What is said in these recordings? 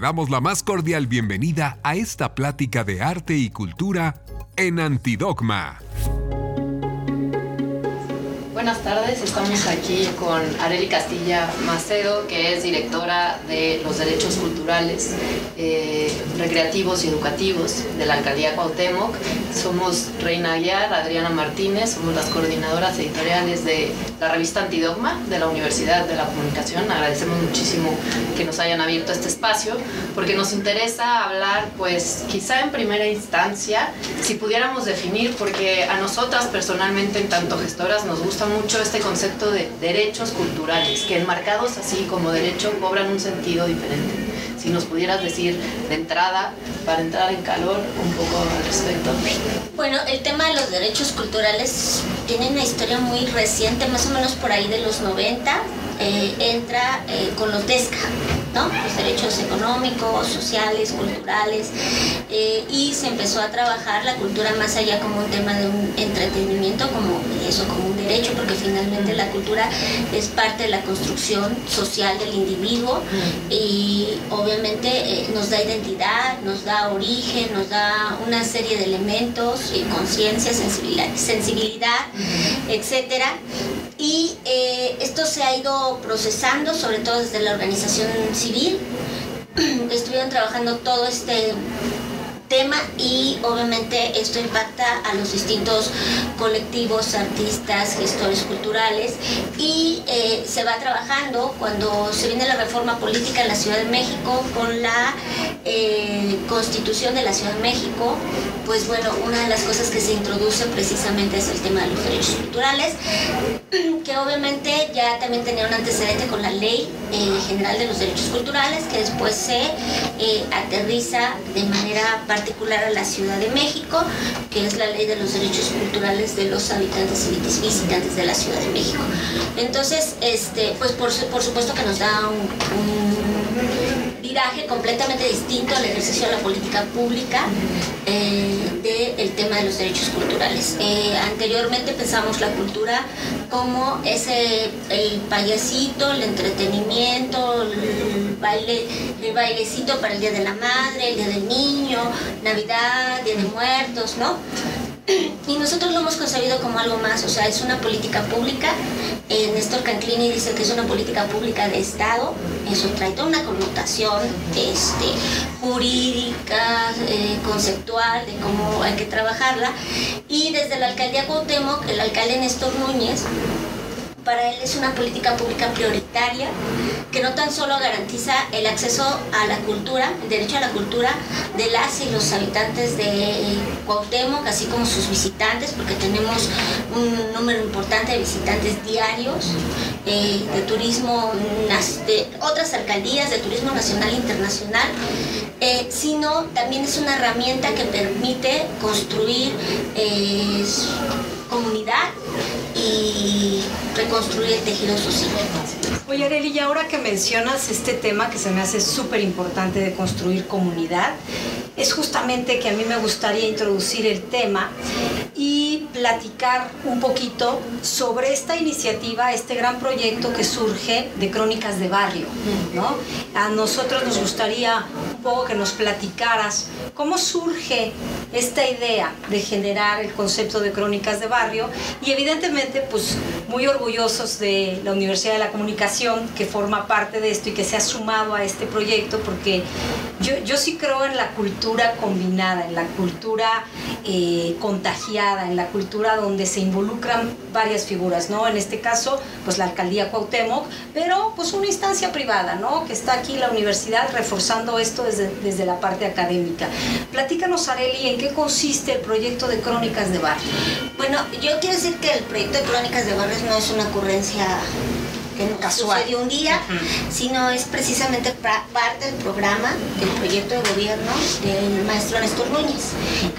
Damos la más cordial bienvenida a esta plática de arte y cultura en Antidogma. Buenas tardes, estamos aquí con Areli Castilla Macedo, que es directora de los derechos culturales, eh, recreativos y educativos de la alcaldía Cuauhtémoc. Somos Reina Aguiar, Adriana Martínez, somos las coordinadoras editoriales de la revista Antidogma de la Universidad de la Comunicación. Agradecemos muchísimo que nos hayan abierto este espacio, porque nos interesa hablar, pues quizá en primera instancia, si pudiéramos definir, porque a nosotras personalmente, en tanto gestoras, nos gusta mucho este concepto de derechos culturales, que enmarcados así como derecho cobran un sentido diferente. Si nos pudieras decir de entrada, para entrar en calor, un poco al respecto. Bueno, el tema de los derechos culturales tiene una historia muy reciente, más o menos por ahí de los 90, eh, entra eh, con los DESCA, ¿no? los derechos económicos, sociales, culturales, eh, y se empezó a trabajar la cultura más allá como un tema de un entretenimiento, como eso, como un derecho, porque finalmente la cultura es parte de la construcción social del individuo y obviamente nos da identidad, nos da origen, nos da una serie de elementos, conciencia, sensibilidad, sensibilidad, etcétera. Y esto se ha ido procesando, sobre todo desde la organización civil. Estuvieron trabajando todo este tema y obviamente esto impacta a los distintos colectivos, artistas, gestores culturales y eh, se va trabajando cuando se viene la reforma política en la Ciudad de México con la eh, constitución de la Ciudad de México, pues bueno, una de las cosas que se introduce precisamente es el tema de los derechos culturales, que obviamente ya también tenía un antecedente con la ley eh, general de los derechos culturales, que después se aterriza de manera particular a la Ciudad de México, que es la ley de los derechos culturales de los habitantes y visitantes de la Ciudad de México. Entonces, este, pues por, por supuesto que nos da un viraje completamente distinto al ejercicio de la política pública eh, del tema de los derechos culturales. Eh, anteriormente pensamos la cultura como ese el payasito, el entretenimiento, el baile, el bailecito para el Día de la Madre, el Día del Niño, Navidad, Día de Muertos, ¿no? Y nosotros lo hemos concebido como algo más, o sea, es una política pública. Eh, Néstor Canclini dice que es una política pública de Estado, eso trae toda una connotación este, jurídica, eh, conceptual, de cómo hay que trabajarla. Y desde la alcaldía Cuauhtémoc, el alcalde Néstor Núñez, para él es una política pública prioritaria que no tan solo garantiza el acceso a la cultura, el derecho a la cultura de las y los habitantes de Cuauhtémoc, así como sus visitantes, porque tenemos un número importante de visitantes diarios eh, de turismo, de otras alcaldías de turismo nacional e internacional, eh, sino también es una herramienta que permite construir eh, comunidad y reconstruir el tejido social. Oye, Areli, y ahora que mencionas este tema que se me hace súper importante de construir comunidad, es justamente que a mí me gustaría introducir el tema y platicar un poquito sobre esta iniciativa, este gran proyecto que surge de Crónicas de Barrio, ¿no? A nosotros nos gustaría un poco que nos platicaras cómo surge esta idea de generar el concepto de Crónicas de Barrio y evidentemente pues muy orgullosos de la Universidad de la Comunicación que forma parte de esto y que se ha sumado a este proyecto porque yo, yo sí creo en la cultura combinada, en la cultura eh, contagiada, en la cultura donde se involucran varias figuras, ¿no? En este caso, pues la alcaldía Cuauhtémoc, pero pues una instancia privada, ¿no? Que está aquí la universidad reforzando esto desde, desde la parte académica. Platícanos, Areli, ¿en qué consiste el proyecto de Crónicas de Barrio? Bueno, yo quiero decir que el proyecto de Crónicas de Barrios no es una ocurrencia que no Casual. sucedió un día, sino es precisamente parte del programa, del proyecto de gobierno del maestro Néstor Núñez.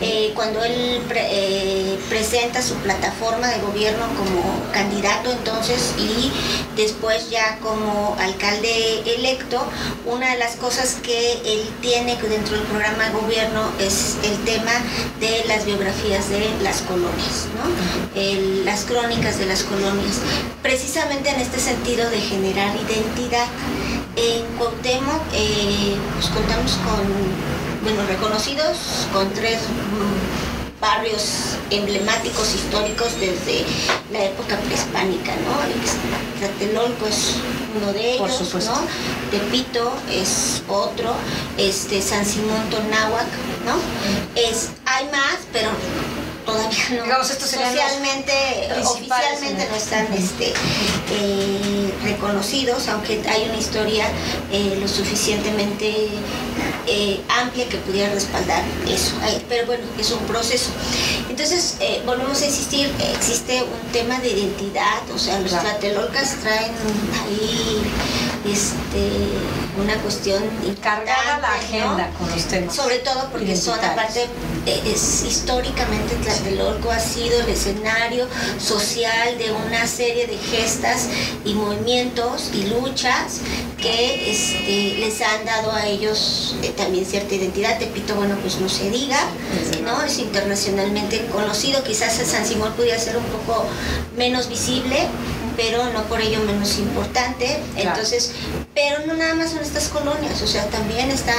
Eh, cuando él pre- eh, presenta su plataforma de gobierno como candidato entonces y después ya como alcalde electo, una de las cosas que él tiene dentro del programa de gobierno es el tema de las biografías de las colonias, ¿no? El- las crónicas de las colonias. Precisamente en este sentido de generar identidad En Cuauhtémoc eh, pues contamos con, bueno, reconocidos con tres mm, barrios emblemáticos históricos desde la época prehispánica, ¿no? Tlatelolco es uno de Por ellos, supuesto. ¿no? Tepito es otro, este San Simón Tonáhuac, ¿no? Es, hay más, pero todavía no. Digamos, estos Socialmente, oficialmente ¿no? están este, eh, reconocidos, aunque hay una historia eh, lo suficientemente eh, amplia que pudiera respaldar eso. Pero bueno, es un proceso. Entonces, volvemos a insistir, existe un tema de identidad, o sea, los Claro. tlatelolcas traen ahí este, una cuestión Cargada la importante, ¿no? agenda con los temas. Sobre todo porque son aparte, eh, es históricamente Tlatelolco ha sido el escenario social de una serie de gestas y movimientos y luchas que este, les han dado a ellos eh, también cierta identidad. Tepito, bueno, pues no se diga, ¿no? Es internacionalmente conocido, quizás el San Simón pudiera ser un poco menos visible, pero no por ello menos importante. Claro. Entonces, pero no nada más son estas colonias, o sea, también está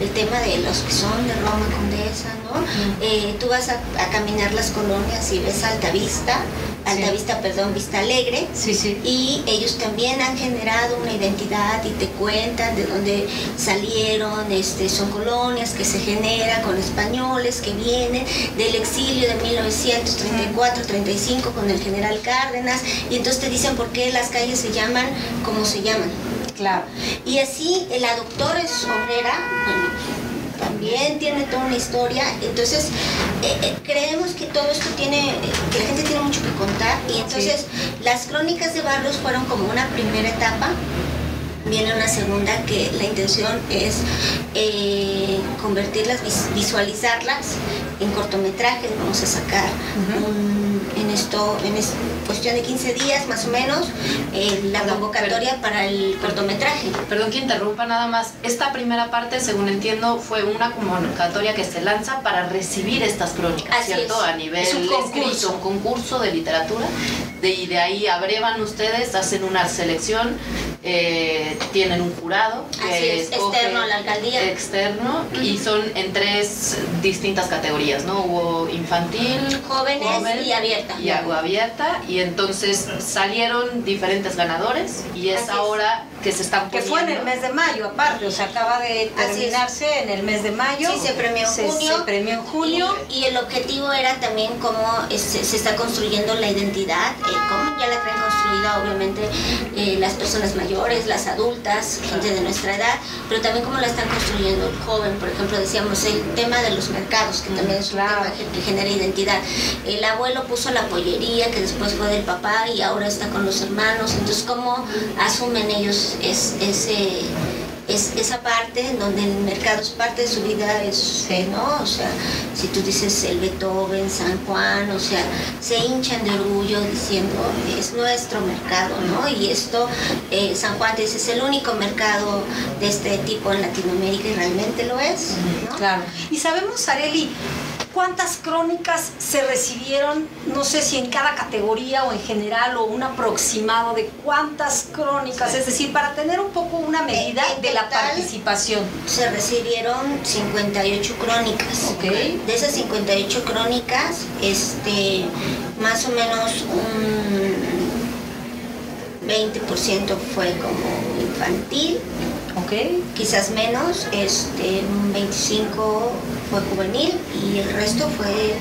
el tema de los que son de Roma Condesa, ¿no? Eh, tú vas a, a caminar las colonias y ves Altavista, Altavista, perdón, Vista Alegre, Sí, sí. y ellos también han generado una identidad y te cuentan de dónde salieron, este, son colonias que se generan con españoles que vienen del exilio de 1934-35 con el general Cárdenas, y entonces te dicen por qué las calles se llaman como se llaman. Claro. Y así la doctora es obrera, bueno, también tiene toda una historia, entonces eh, eh, creemos que todo esto tiene, que la gente tiene mucho que contar y entonces las crónicas de barrios fueron como una primera etapa. Viene una segunda que la intención es eh, convertirlas, vis- visualizarlas en cortometrajes. Vamos a sacar un- en es- cuestión de 15 días más o menos, eh, la Perdón, convocatoria para el cortometraje. Perdón que interrumpa nada más. Esta primera parte, según entiendo, fue una convocatoria que se lanza para recibir estas crónicas, Así ¿cierto? es. A nivel Es un concurso. escrito, un concurso de literatura. De, y de ahí abrevan ustedes, hacen una selección, eh, tienen un jurado que Así es, escoge- externo a la alcaldía. externo y son en tres distintas categorías, ¿no? Hubo infantil, Jóvenes joven y abierta. y agua abierta y entonces salieron diferentes ganadores y es Así es. ahora que se están Que poniendo. fue en el mes de mayo, aparte, o sea, acaba de terminarse en el mes de mayo. Sí, se premió en Se- junio. Se premió en junio. Y, el objetivo era también cómo se está construyendo la identidad, eh, cómo ya la traen construida obviamente eh, las personas mayores, las adultas, gente de nuestra edad, pero también cómo la están construyendo el joven. Por ejemplo, decíamos el tema de los mercados, que también es un claro. tema que genera identidad. El abuelo puso la pollería, que después fue del papá y ahora está con los hermanos. Entonces, ¿cómo asumen ellos es- ese es esa parte en donde el mercado es parte de su vida, es, ¿no? O sea, si tú dices el Beethoven, San Juan, o sea, se hinchan de orgullo diciendo, es nuestro mercado, ¿no? Y esto, eh, San Juan dice, es el único mercado de este tipo en Latinoamérica y realmente lo es, ¿no? Claro. Y sabemos, Areli, cuántas crónicas se recibieron, no sé si en cada categoría o en general o un aproximado de cuántas crónicas, es decir, para tener un poco una medida En de la participación. Se recibieron 58 crónicas. Ok. De esas 58 crónicas, este, más o menos un 20% fue como infantil, ¿Ok? quizás menos, este, un 25 fue juvenil y el resto fue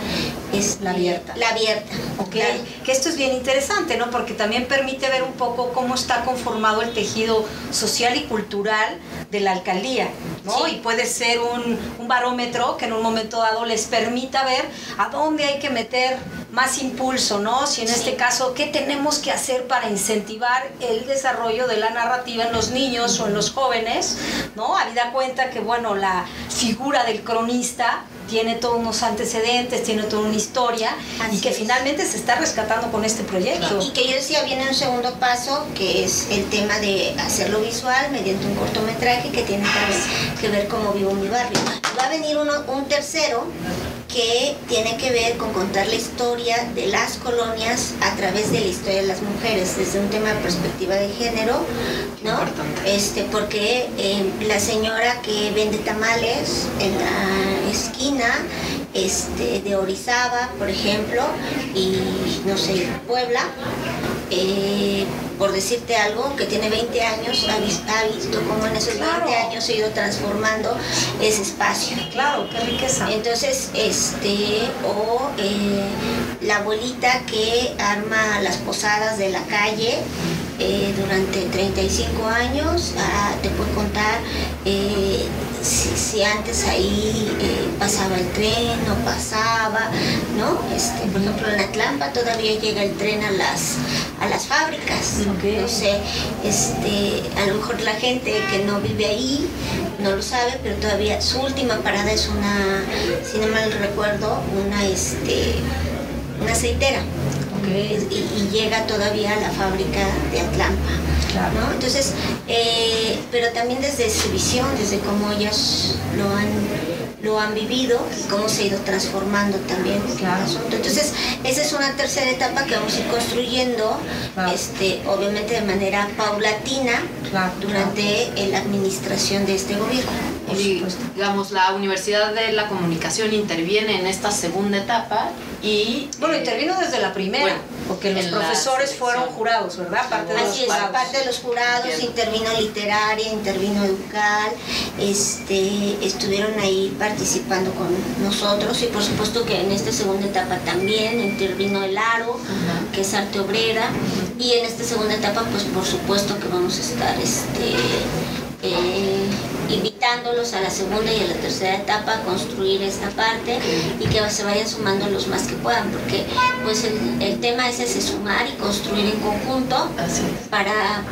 este, La abierta. La abierta. Ok, claro. que esto es bien interesante, ¿no? Porque también permite ver un poco cómo está conformado el tejido social y cultural de la alcaldía, ¿no? Sí. Y puede ser un, un barómetro que en un momento dado les permita ver a dónde hay que meter más impulso, ¿no? Si en Sí. este caso, ¿qué tenemos que hacer para incentivar el desarrollo de la narrativa en los niños o en los jóvenes, ¿no? Habida cuenta que, bueno, la figura del cronista tiene todos unos antecedentes, tiene toda una historia y Así que es. finalmente se está rescatando con este proyecto. Y que yo decía, viene un segundo paso, que es el tema de hacerlo visual mediante un cortometraje que tiene que ver, que ver cómo vivo mi barrio. Va a venir uno, un tercero, que tiene que ver con contar la historia de las colonias a través de la historia de las mujeres, desde un tema de perspectiva de género, ¿no? Este, porque eh, la señora que vende tamales en la esquina este, de Orizaba, por ejemplo, y no sé, Puebla, eh, por decirte algo, que tiene 20 años, ha, visto cómo en esos 20 años se ha ido transformando ese espacio. Claro, qué riqueza. Entonces, este, o eh, la abuelita que arma las posadas de la calle, eh, durante 35 años, ah, te puedo contar eh, si, antes ahí eh, pasaba el tren o pasaba, ¿no? Este, por ejemplo, en Atlanta todavía llega el tren a las, a las fábricas. No sé, este, a lo mejor la gente que no vive ahí no lo sabe, pero todavía su última parada es una, si no mal recuerdo, una, este, una aceitera. Y, llega todavía a la fábrica de Atlanta. Entonces, eh, pero también desde su visión, desde cómo ellas lo han lo han vivido y cómo se ha ido transformando también claro. Entonces, esa es una tercera etapa que vamos a ir construyendo, este, obviamente de manera paulatina durante la administración de este gobierno. Y, digamos, la Universidad de la Comunicación interviene en esta segunda etapa y... Bueno, intervino desde la primera, porque los profesores fueron jurados, ¿verdad? Parte de Así los es, parte de los jurados, intervino literaria, intervino educal, este, estuvieron ahí participando con nosotros y por supuesto que en esta segunda etapa también intervino el ARO, que es arte obrera, y en esta segunda etapa pues por supuesto que vamos a estar este, eh, invitándolos a la segunda y a la tercera etapa a construir esta parte y que se vayan sumando los más que puedan, porque pues el, el tema es ese sumar y construir en conjunto para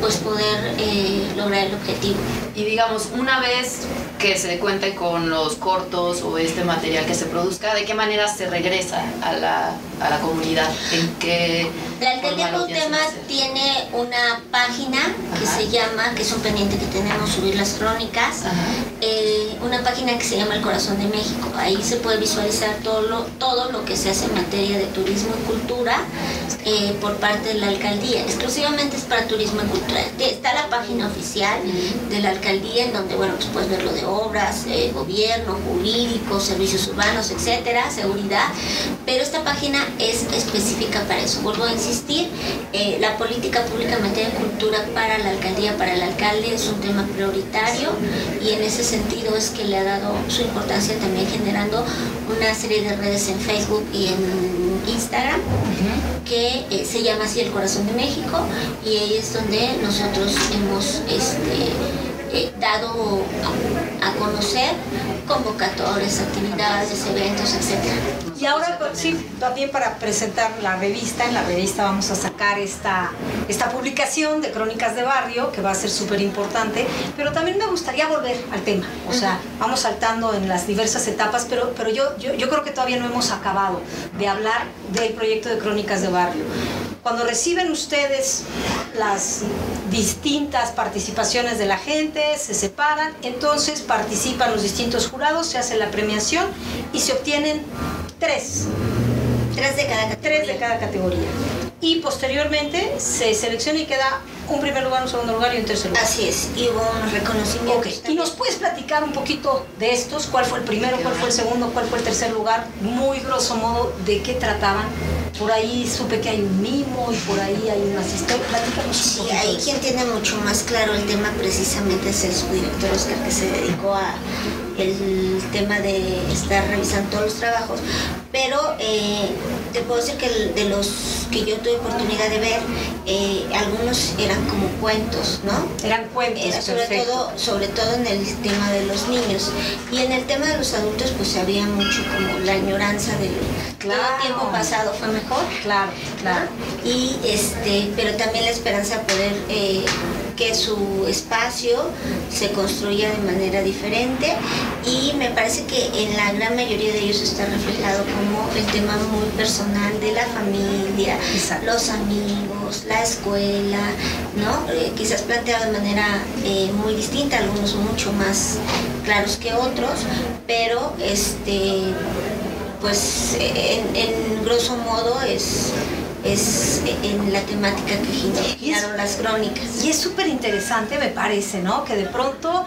pues poder eh, lograr el objetivo. Y digamos, una vez que se cuente con los cortos o este material que se produzca, ¿de qué manera se regresa a la, a la comunidad? ¿En qué la alcaldía Cuauhtémoc tiene una página que se llama, que es un pendiente que tenemos, subir las crónicas, eh, una página que se llama El Corazón de México. Ahí se puede visualizar todo lo, todo lo que se hace en materia de turismo y cultura eh, por parte de la alcaldía. Exclusivamente es para turismo y cultura. Está la página oficial de la alcaldía en donde, bueno, pues puedes ver lo de obras, eh, gobierno, jurídico, servicios urbanos, etcétera, seguridad, pero esta página es específica para eso. Vuelvo a insistir, eh, la política pública en materia de cultura para la alcaldía, para el alcalde es un tema prioritario y en ese sentido es que le ha dado su importancia también generando una serie de redes en Facebook y en Instagram que eh, se llama así El Corazón de México y ahí es donde nosotros hemos este, eh, dado a, conocer convocatorias, actividades, eventos, etc. Y ahora sí, también para presentar la revista, en la revista vamos a sacar esta, esta publicación de Crónicas de Barrio, que va a ser súper importante, pero también me gustaría volver al tema, o sea, vamos saltando en las diversas etapas, pero, pero yo, yo, yo creo que todavía no hemos acabado de hablar del proyecto de Crónicas de Barrio. Cuando reciben ustedes las distintas participaciones de la gente, se separan, entonces participan los distintos jurados, se hace la premiación y se obtienen tres. Tres de cada Tres de cada categoría y posteriormente se selecciona y queda un primer lugar, un segundo lugar y un tercer lugar. Así es, y hubo un reconocimiento. Okay. ¿Y nos puedes platicar un poquito de estos? ¿Cuál fue el primero, cuál fue el segundo, cuál fue el tercer lugar? Muy grosso modo, ¿de qué trataban? Por ahí supe que hay un mimo y por ahí hay una historias. Platícanos un Sí, ahí quien tiene mucho más claro el tema precisamente es el subdirector Oscar que se dedicó a el tema de estar revisando todos los trabajos, pero eh, te puedo decir que de los que yo tuve oportunidad de ver, eh, algunos eran como cuentos, ¿no? Eran cuentos. sobre todo, sobre todo en el tema de los niños. Y en el tema de los adultos, pues había mucho como la añoranza del claro. todo tiempo pasado fue mejor. Claro, claro. Y este, pero también la esperanza de poder eh, que su espacio se construya de manera diferente y me parece que en la gran mayoría de ellos está reflejado como el tema muy personal de la familia, los amigos la escuela, ¿no? Eh, quizás planteado de manera eh, muy distinta, algunos mucho más claros que otros, pero este, pues en, grosso modo es es en la temática que giraron las crónicas. Y es súper interesante, me parece, ¿no? Que de pronto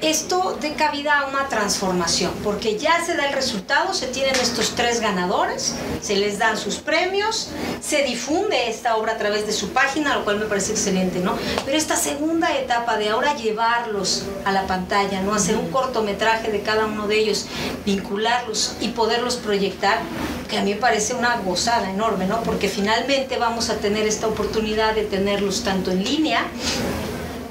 esto dé cabida a una transformación, porque ya se da el resultado, se tienen estos tres ganadores, se les dan sus premios, se difunde esta obra a través de su página, lo cual me parece excelente, ¿no? Pero esta segunda etapa de ahora llevarlos a la pantalla, ¿no? Hacer un cortometraje de cada uno de ellos, vincularlos y poderlos proyectar, que a mí me parece una gozada enorme, ¿no? Porque finalmente vamos a tener esta oportunidad de tenerlos tanto en línea,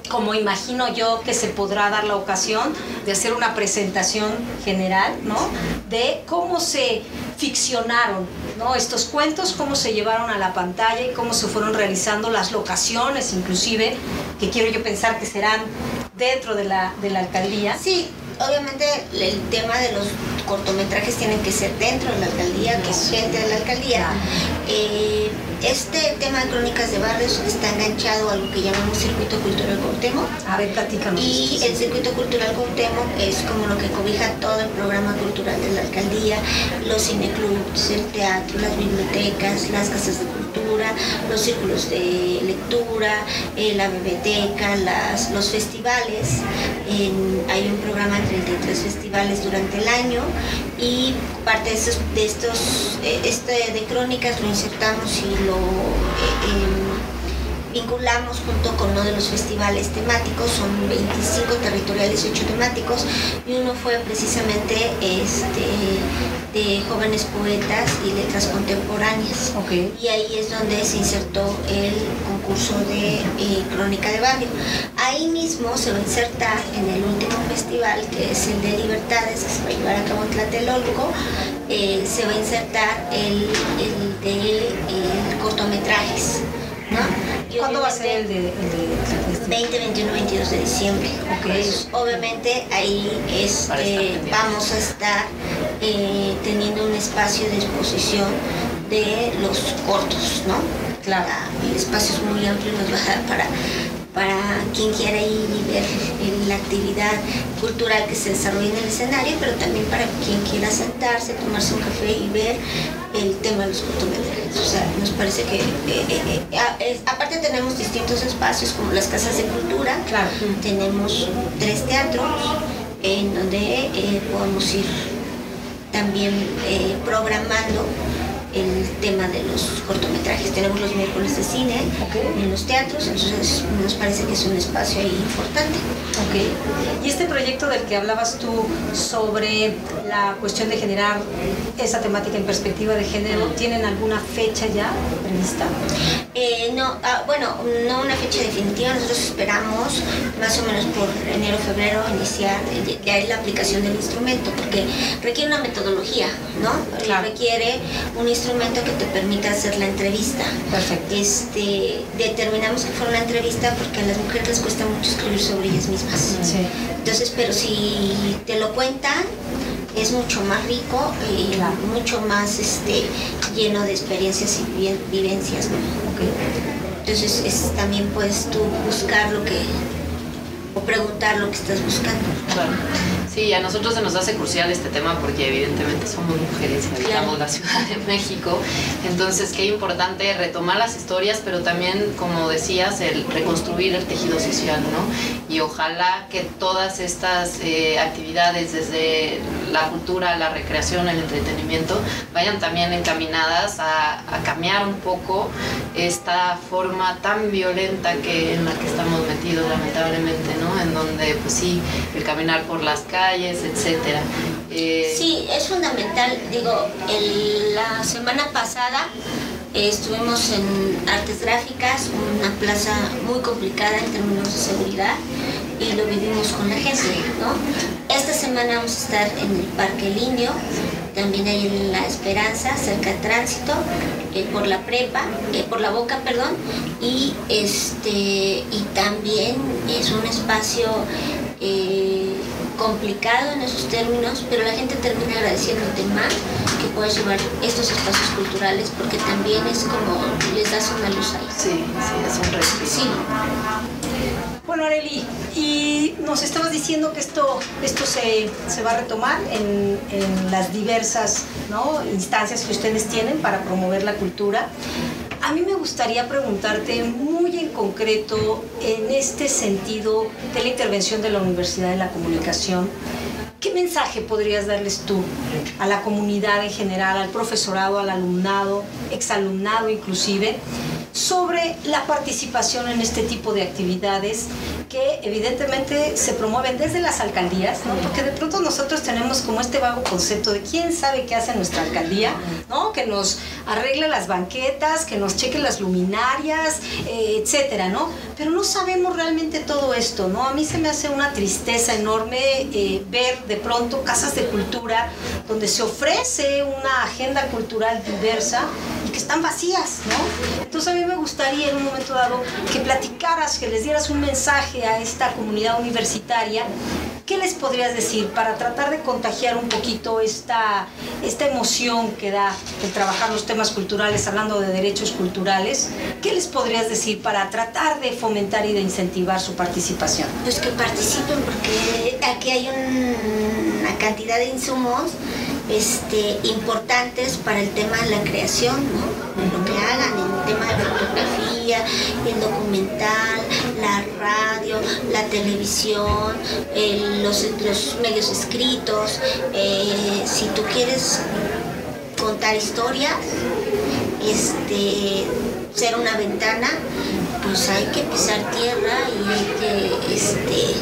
como imagino yo que se podrá dar la ocasión de hacer una presentación general, ¿no? De cómo se ficcionaron, ¿no? Estos cuentos, cómo se llevaron a la pantalla y cómo se fueron realizando las locaciones, inclusive, que quiero yo pensar que serán dentro de la, de la alcaldía. Sí, obviamente el tema de los cortometrajes tienen que ser dentro de la alcaldía, que es gente de la alcaldía. Eh, este tema de crónicas de barrios está enganchado a lo que llamamos Circuito Cultural Cuauhtémoc. A ver, platícanos. Y el Circuito Cultural Cuauhtémoc es como lo que cobija todo el programa cultural de la alcaldía, los cineclubs, el teatro, las bibliotecas, las casas de cultura, los círculos de lectura, eh, la biblioteca, las, los festivales. hay un programa de 33 festivales durante el año y parte de estos, de estos eh, este de crónicas lo insertamos y lo eh, em, vinculamos junto con uno de los festivales temáticos, son 25 territoriales y 8 temáticos, y uno fue precisamente este, de jóvenes poetas y letras contemporáneas. Y ahí es donde se insertó el concurso de eh, crónica de barrio. Ahí mismo se va a insertar en el último festival, que es el de Libertades, que se va a llevar a cabo en Tlatelolco, eh, se va a insertar el, de cortometrajes. ¿Cuándo va a ser el de, 20, 21, 22 de diciembre. Pues, obviamente ahí este, vamos a estar eh, teniendo un espacio de exposición de los cortos, ¿no? Claro. El espacio es muy amplio, nos va a dar para para quien quiera ir y ver la actividad cultural que se desarrolla en el escenario, pero también para quien quiera sentarse, tomarse un café y ver el tema de los cortometrajes. O sea, nos parece que, eh, eh, eh, aparte tenemos distintos espacios como las casas de cultura, claro. tenemos tres teatros en donde podemos ir también programando el tema de los cortometrajes. Tenemos los miércoles de cine en los teatros, entonces nos parece que es un espacio ahí importante. Okay. Y este proyecto del que hablabas tú sobre la cuestión de generar esa temática en perspectiva de género, ¿tienen alguna fecha ya prevista? Eh, no, ah, bueno, no una fecha definitiva, nosotros esperamos más o menos por enero, febrero iniciar ya la aplicación del instrumento, porque requiere una metodología, ¿no? Requiere un instrumento instrumento que te permita hacer la entrevista. Perfecto. Este, determinamos que fue una entrevista porque a las mujeres les cuesta mucho escribir sobre ellas mismas. Sí. Entonces, pero si te lo cuentan, es mucho más rico y mucho más este, lleno de experiencias y vivencias. Entonces, es, también puedes tú buscar lo que, o preguntar lo que estás buscando. Sí, a nosotros se nos hace crucial este tema porque evidentemente somos mujeres y habitamos la Ciudad de México. Entonces, qué importante retomar las historias, pero también, como decías, el reconstruir el tejido social, ¿no? Y ojalá que todas estas eh, actividades, desde la cultura, la recreación, el entretenimiento, vayan también encaminadas a, a cambiar un poco esta forma tan violenta que en la que estamos metidos, lamentablemente, ¿no? En donde, pues sí, el caminar por las calles, etcétera. Eh, sí, es fundamental. Digo, la semana pasada eh, estuvimos en Artes Gráficas, una plaza muy complicada en términos de seguridad, y lo vivimos con la gente, ¿no? Esta semana vamos a estar en el Parque Linio, también hay en La Esperanza, cerca del tránsito, eh, por la prepa, por la boca, perdón, y este y también es un espacio complicado en esos términos, pero la gente termina agradeciéndote más que puedas llevar estos espacios culturales porque también es como les das una luz ahí. Sí, sí, es un respiro. Sí. Bueno, Areli, y nos estabas diciendo que esto, esto se, se va a retomar en, en las diversas ¿no? instancias que ustedes tienen para promover la cultura. A mí me gustaría preguntarte muy en concreto en este sentido de la intervención de la Universidad de la Comunicación. ¿Qué mensaje podrías darles tú a la comunidad en general, al profesorado, al alumnado, exalumnado inclusive, sobre la participación en este tipo de actividades que evidentemente se promueven desde las alcaldías, ¿no? porque de pronto nosotros tenemos como este vago concepto de quién sabe qué hace nuestra alcaldía, ¿no? que nos arregle las banquetas, que nos cheque las luminarias, eh, etcétera, ¿no? Pero no sabemos realmente todo esto, ¿no? A mí se me hace una tristeza enorme eh, ver de pronto casas de cultura donde se ofrece una agenda cultural diversa que están vacías, ¿no? Entonces a mí me gustaría en un momento dado que platicaras, que les dieras un mensaje a esta comunidad universitaria. ¿Qué les podrías decir para tratar de contagiar un poquito esta, esta emoción que da el trabajar los temas culturales, hablando de derechos culturales? ¿Qué les podrías decir para tratar de fomentar y de incentivar su participación? Pues que participen porque aquí hay un- una cantidad de insumos este, importantes para el tema de la creación. Lo que hagan en el tema de fotografía, el documental, la radio, la televisión, el- los, los medios escritos. eh, si tú quieres contar historias, este, ser una ventana, pues hay que pisar tierra y hay que este,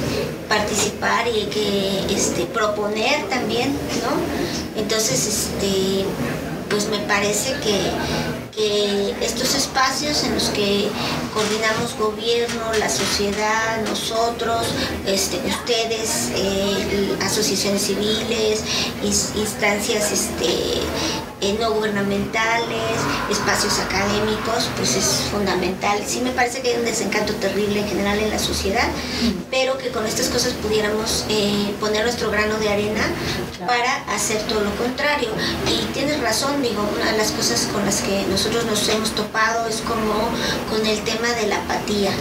participar y hay que este, proponer también, ¿no? Entonces, este, pues me parece que, que estos espacios en los que coordinamos gobierno, la sociedad, nosotros, este, ustedes, eh, asociaciones civiles, ins- instancias este, eh, no gubernamentales, espacios académicos, pues es fundamental. Sí me parece que hay un desencanto terrible en general en la sociedad, pero que con estas cosas pudiéramos eh, poner nuestro grano de arena para hacer todo lo contrario. Y tienes razón, digo, una de las cosas con las que nosotros nos hemos topado es como con el tema de la apatía,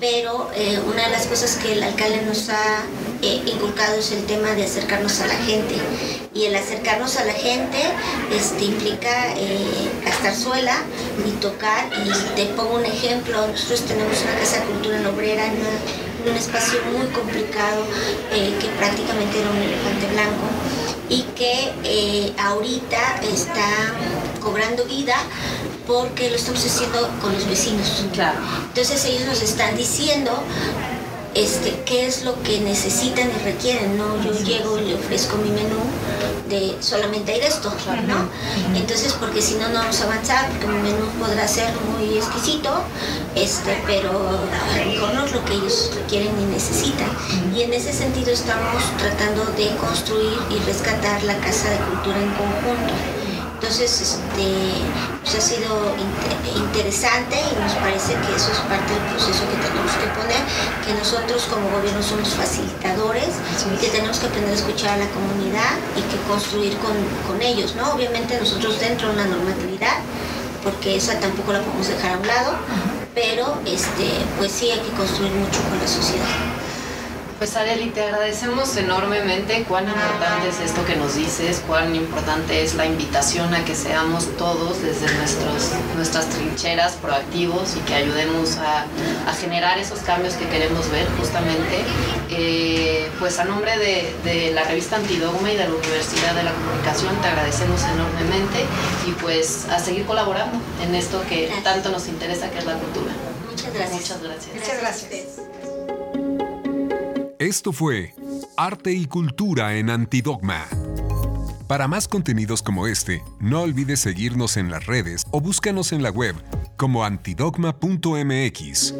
pero eh, una de las cosas que el alcalde nos ha eh, inculcado es el tema de acercarnos a la gente. Y el acercarnos a la gente este, implica eh, gastar suela y tocar. Y te pongo un ejemplo, nosotros tenemos una casa de cultura en Obrera, en, un espacio muy complicado, eh, que prácticamente era un elefante blanco, y que eh, ahorita está cobrando vida porque lo estamos haciendo con los vecinos. Claro. Entonces ellos nos están diciendo este, qué es lo que necesitan y requieren, ¿no? Yo llego y le ofrezco mi menú de solamente hay de esto, ¿no? Entonces, porque si no, no vamos a avanzar, porque mi menú podrá ser muy exquisito, este, pero a lo mejor no es lo que ellos requieren y necesitan. Y en ese sentido estamos tratando de construir y rescatar la Casa de Cultura en conjunto. Entonces, este, pues ha sido inte- interesante y nos parece que eso es parte del proceso que tenemos que poner, que nosotros como gobierno somos facilitadores y que tenemos que aprender a escuchar a la comunidad y que construir con, con ellos, ¿no? Obviamente nosotros dentro de una normatividad, porque esa tampoco la podemos dejar a un lado, pero este, pues sí hay que construir mucho con la sociedad. Pues Areli, te agradecemos enormemente cuán importante es esto que nos dices, cuán importante es la invitación a que seamos todos desde nuestros, nuestras trincheras proactivos y que ayudemos a, a generar esos cambios que queremos ver justamente. Eh, pues a nombre de, de la revista Antidogma y de la Universidad de la Comunicación te agradecemos enormemente y pues a seguir colaborando en esto que tanto nos interesa que es la cultura. Muchas gracias. Muchas gracias. Muchas gracias. Esto fue Arte y Cultura en Antidogma. Para más contenidos como este, no olvides seguirnos en las redes o búscanos en la web como antidogma.mx.